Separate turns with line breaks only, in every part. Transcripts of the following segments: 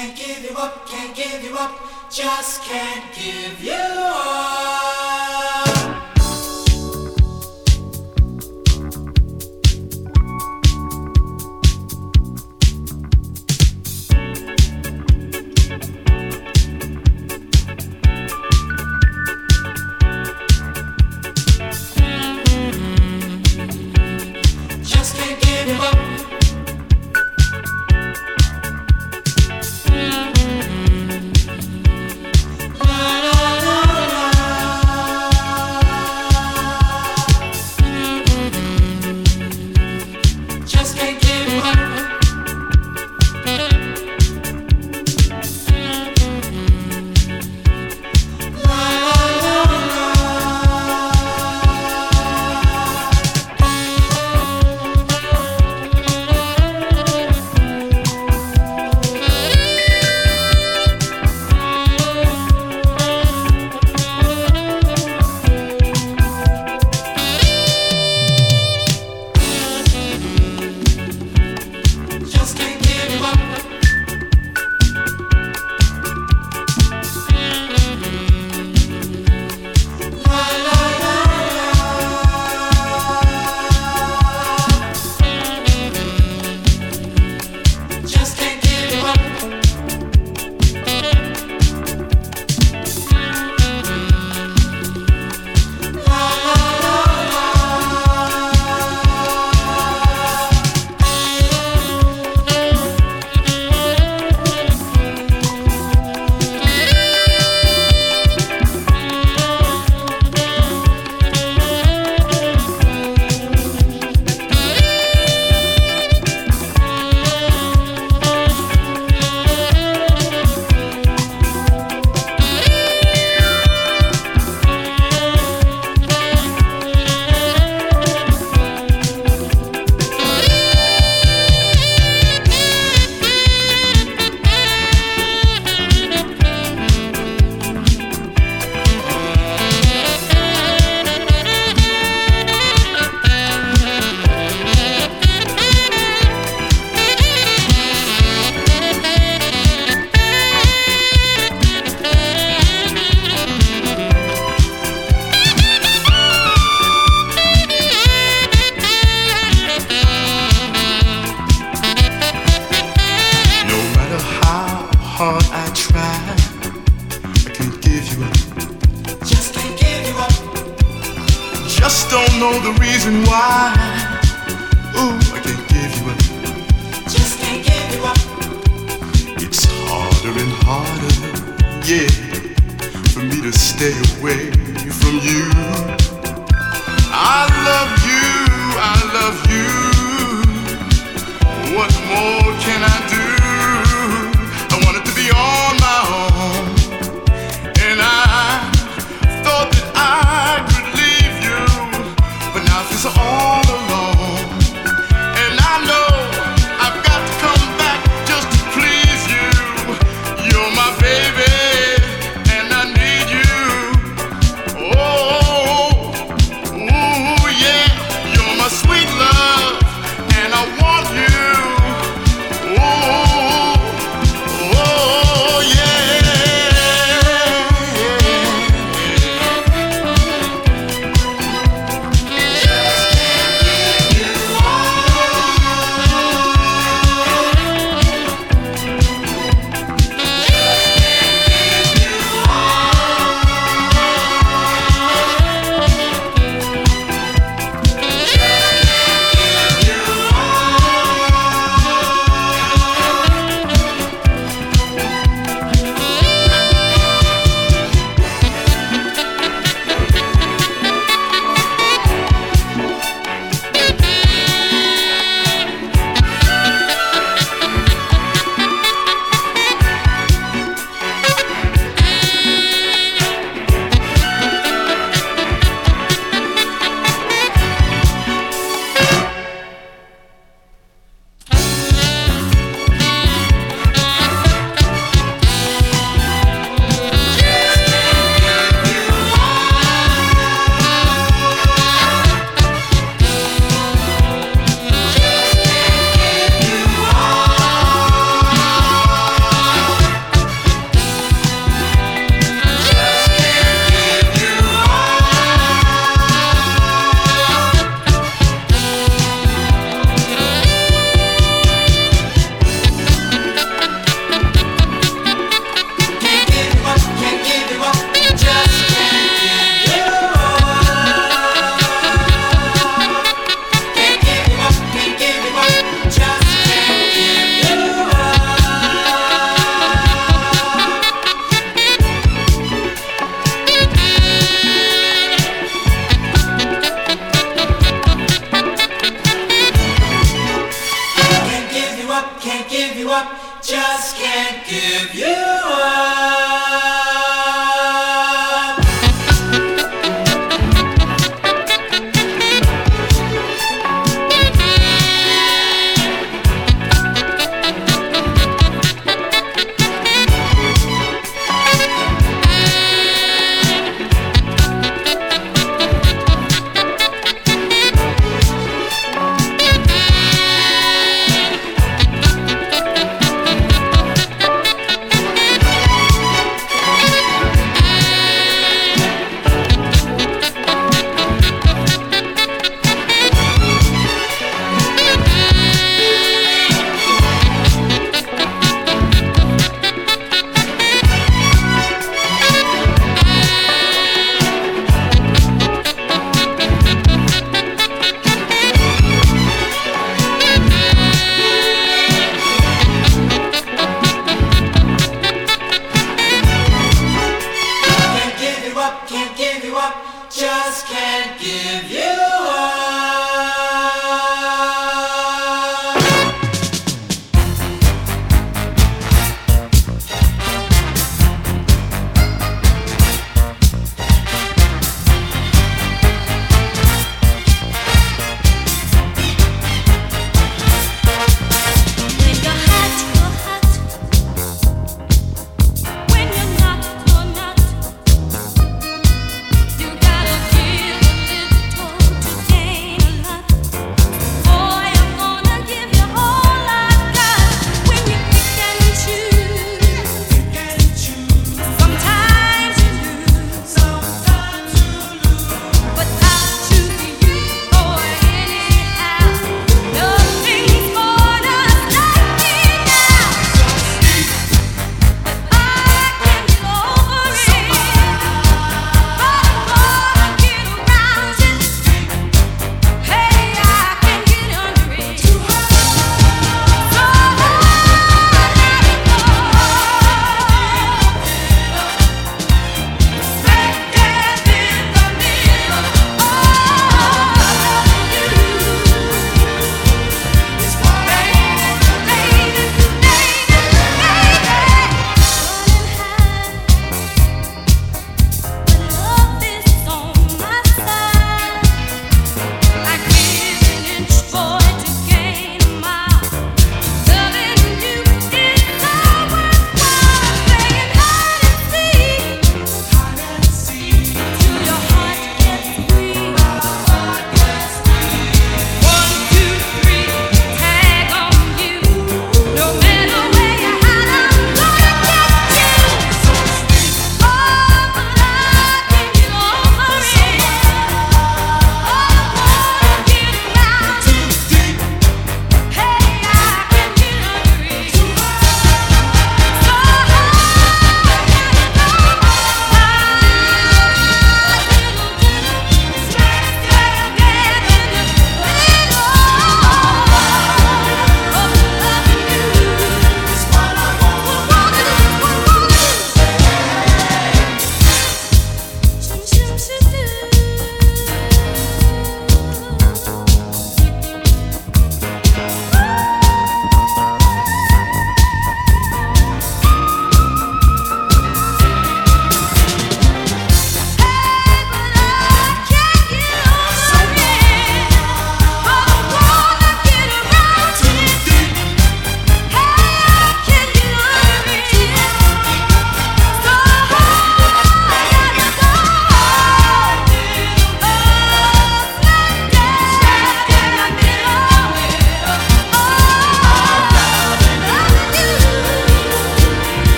can't give you up, can't give you up, just can't give you up.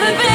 never been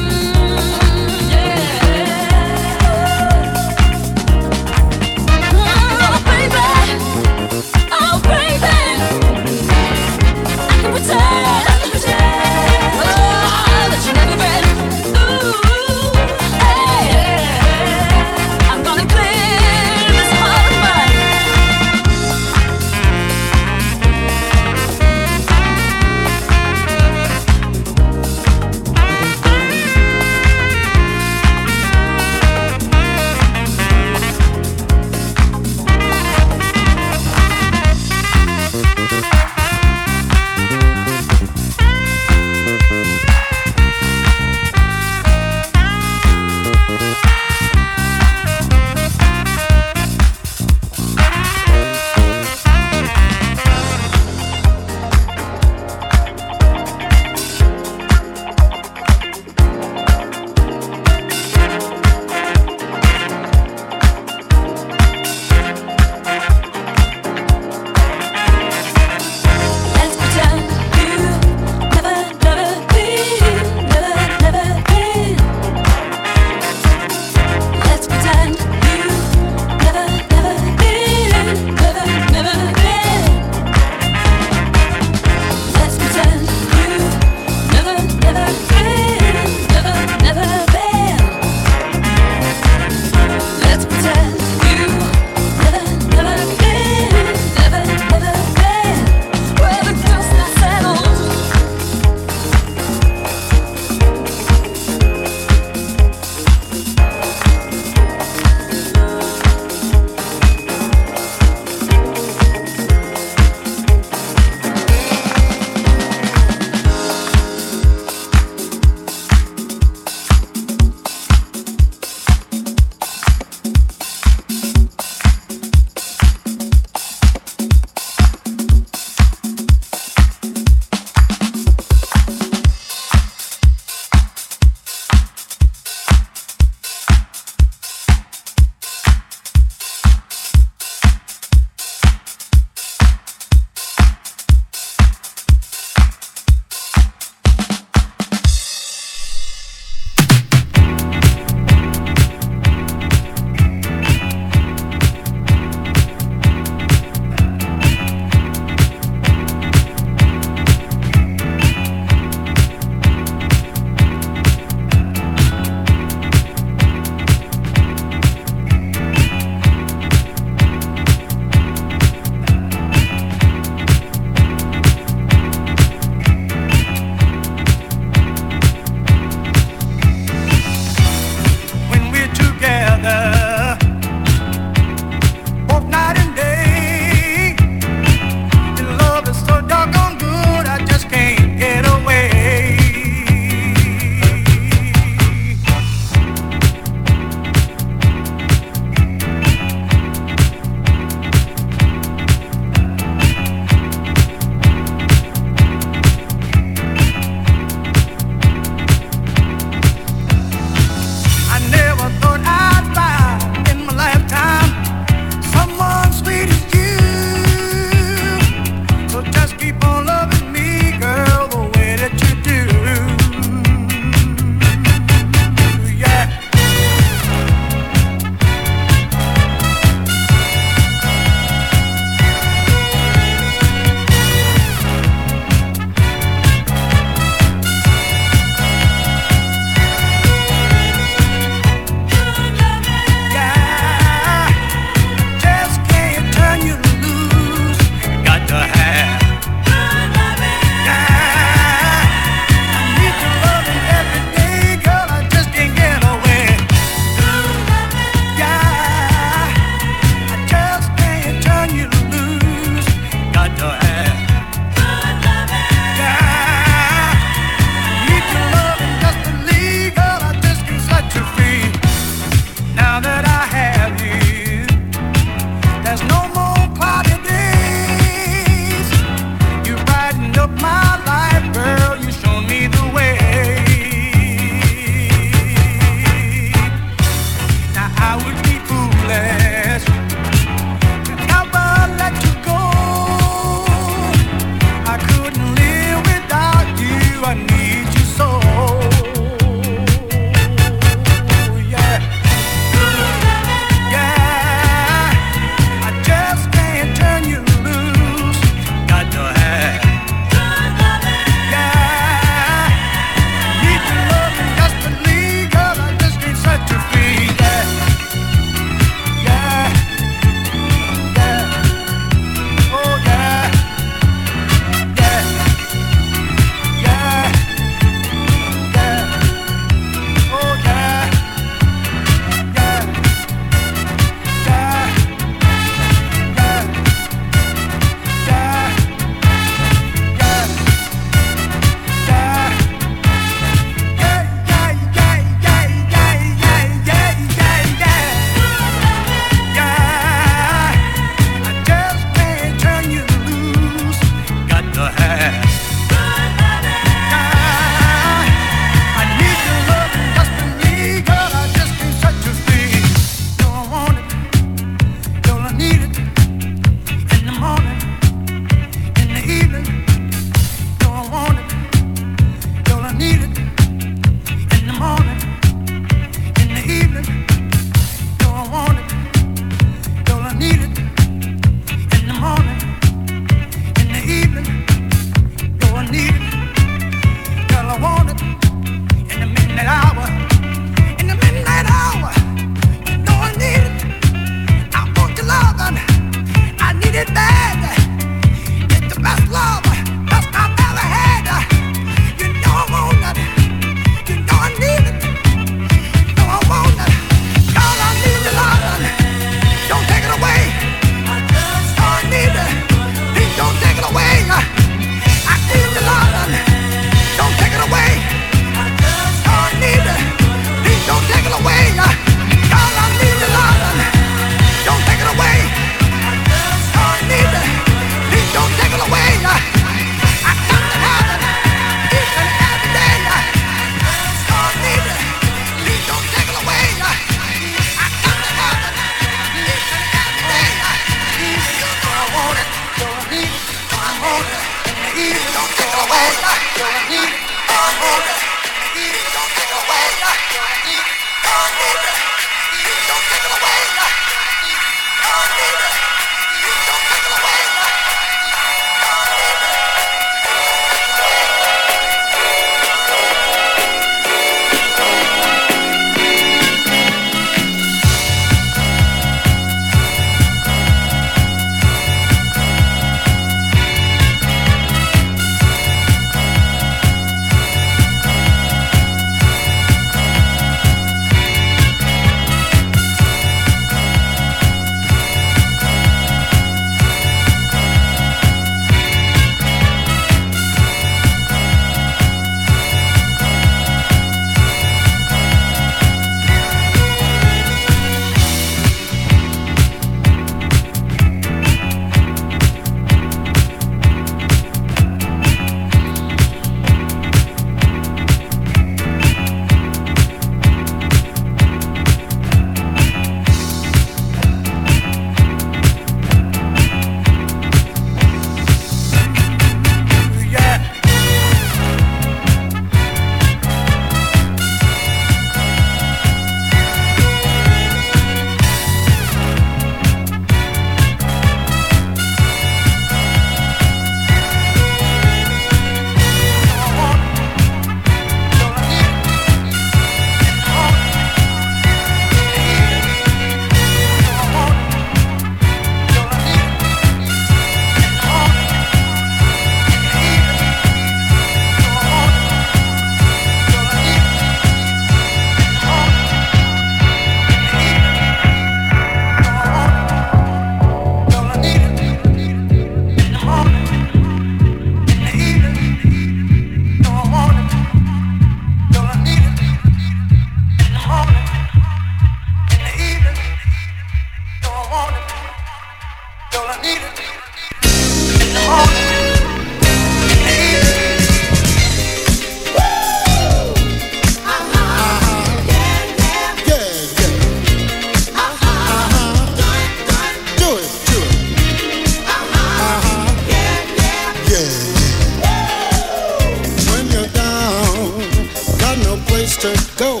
place to
go.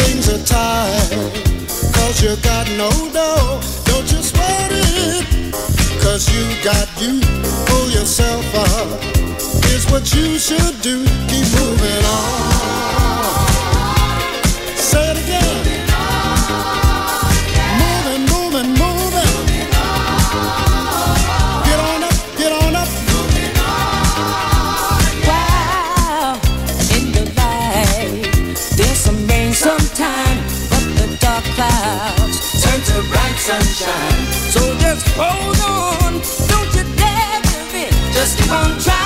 Things are tight, cause you got no dough. Don't you sweat it, cause you got you. Pull yourself up, here's what you should do. Keep moving on. Say it again.
just hold on. Don't you dare give in. Just keep on trying.